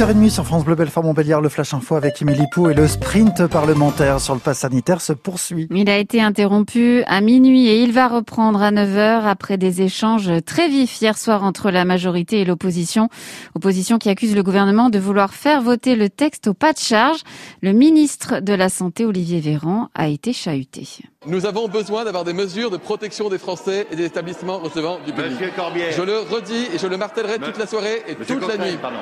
8h30 sur France Bleu Belfort Montbéliard, le Flash Info avec Émilie Pou et le sprint parlementaire sur le pass sanitaire se poursuit. Il a été interrompu à minuit et il va reprendre à 9h après des échanges très vifs hier soir entre la majorité et l'opposition. Opposition qui accuse le gouvernement de vouloir faire voter le texte au pas de charge. Le ministre de la Santé, Olivier Véran, a été chahuté. Nous avons besoin d'avoir des mesures de protection des Français et des établissements recevant du public. Monsieur Corbière. Je le redis et je le martèlerai toute la soirée et Monsieur toute la nuit. pardon.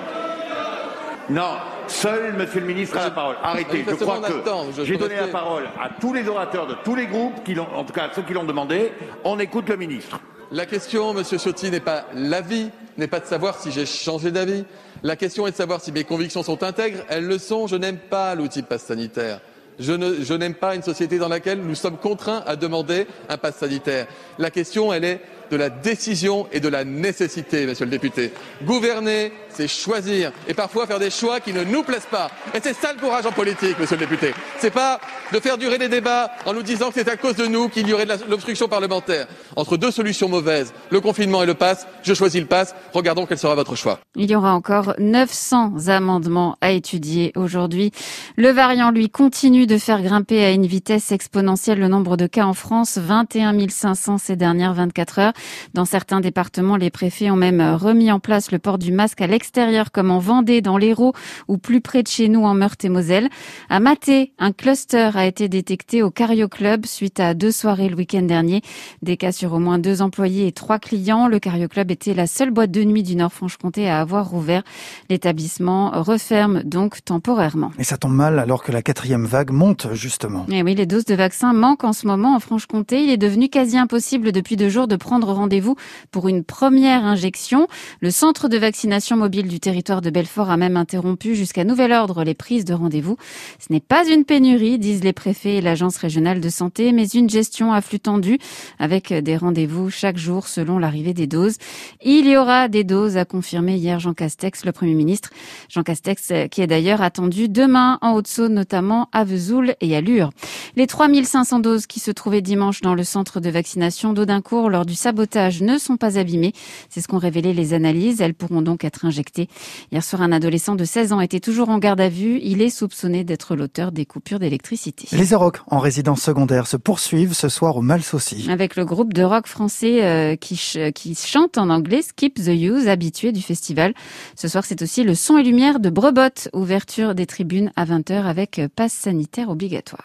Non, seul Monsieur le ministre a la parole. Arrêtez. Je crois que j'ai donné la parole à tous les orateurs de tous les groupes, qui l'ont, en tout cas à ceux qui l'ont demandé. On écoute le ministre. La question, Monsieur Ciotti, n'est pas l'avis, n'est pas de savoir si j'ai changé d'avis. La question est de savoir si mes convictions sont intègres. Elles le sont. Je n'aime pas l'outil passe sanitaire. Je, ne- je n'aime pas une société dans laquelle nous sommes contraints à demander un passe sanitaire. La question, elle est de la décision et de la nécessité, monsieur le député. Gouverner, c'est choisir et parfois faire des choix qui ne nous plaisent pas. Et c'est ça le courage en politique, monsieur le député. C'est pas de faire durer les débats en nous disant que c'est à cause de nous qu'il y aurait de l'obstruction parlementaire. Entre deux solutions mauvaises, le confinement et le pass, je choisis le pass. Regardons quel sera votre choix. Il y aura encore 900 amendements à étudier aujourd'hui. Le variant, lui, continue de faire grimper à une vitesse exponentielle le nombre de cas en France, 21 500 ces dernières 24 heures. Dans certains départements, les préfets ont même remis en place le port du masque à l'extérieur, comme en Vendée, dans l'Hérault, ou plus près de chez nous, en Meurthe-et-Moselle. À Maté, un cluster a été détecté au Cario Club suite à deux soirées le week-end dernier. Des cas sur au moins deux employés et trois clients. Le Cario Club était la seule boîte de nuit du Nord-Franche-Comté à avoir rouvert. L'établissement referme donc temporairement. Et ça tombe mal alors que la quatrième vague monte justement. Et oui, les doses de vaccins manquent en ce moment en Franche-Comté. Il est devenu quasi impossible depuis deux jours de prendre rendez-vous pour une première injection. Le centre de vaccination mobile du territoire de Belfort a même interrompu jusqu'à nouvel ordre les prises de rendez-vous. Ce n'est pas une pénurie, disent les préfets et l'agence régionale de santé, mais une gestion à flux tendu avec des rendez-vous chaque jour selon l'arrivée des doses. Il y aura des doses, a confirmé hier Jean Castex, le Premier ministre. Jean Castex euh, qui est d'ailleurs attendu demain en Haute-Saône, notamment à Vesoul et à Lure. Les 3500 doses qui se trouvaient dimanche dans le centre de vaccination d'Audincourt lors du sabotage ne sont pas abîmées. C'est ce qu'ont révélé les analyses. Elles pourront donc être injectées. Hier soir, un adolescent de 16 ans était toujours en garde à vue. Il est soupçonné d'être l'auteur des coupures d'électricité. Les Arocs en résidence secondaire se poursuivent ce soir au Malsaucy. Avec le groupe de rock français euh, qui, ch- qui chante en anglais Skip the Use, habitué du festival. Ce soir, c'est aussi le son et lumière de Brebot, ouverture des tribunes à 20h avec euh, passe sanitaire obligatoire.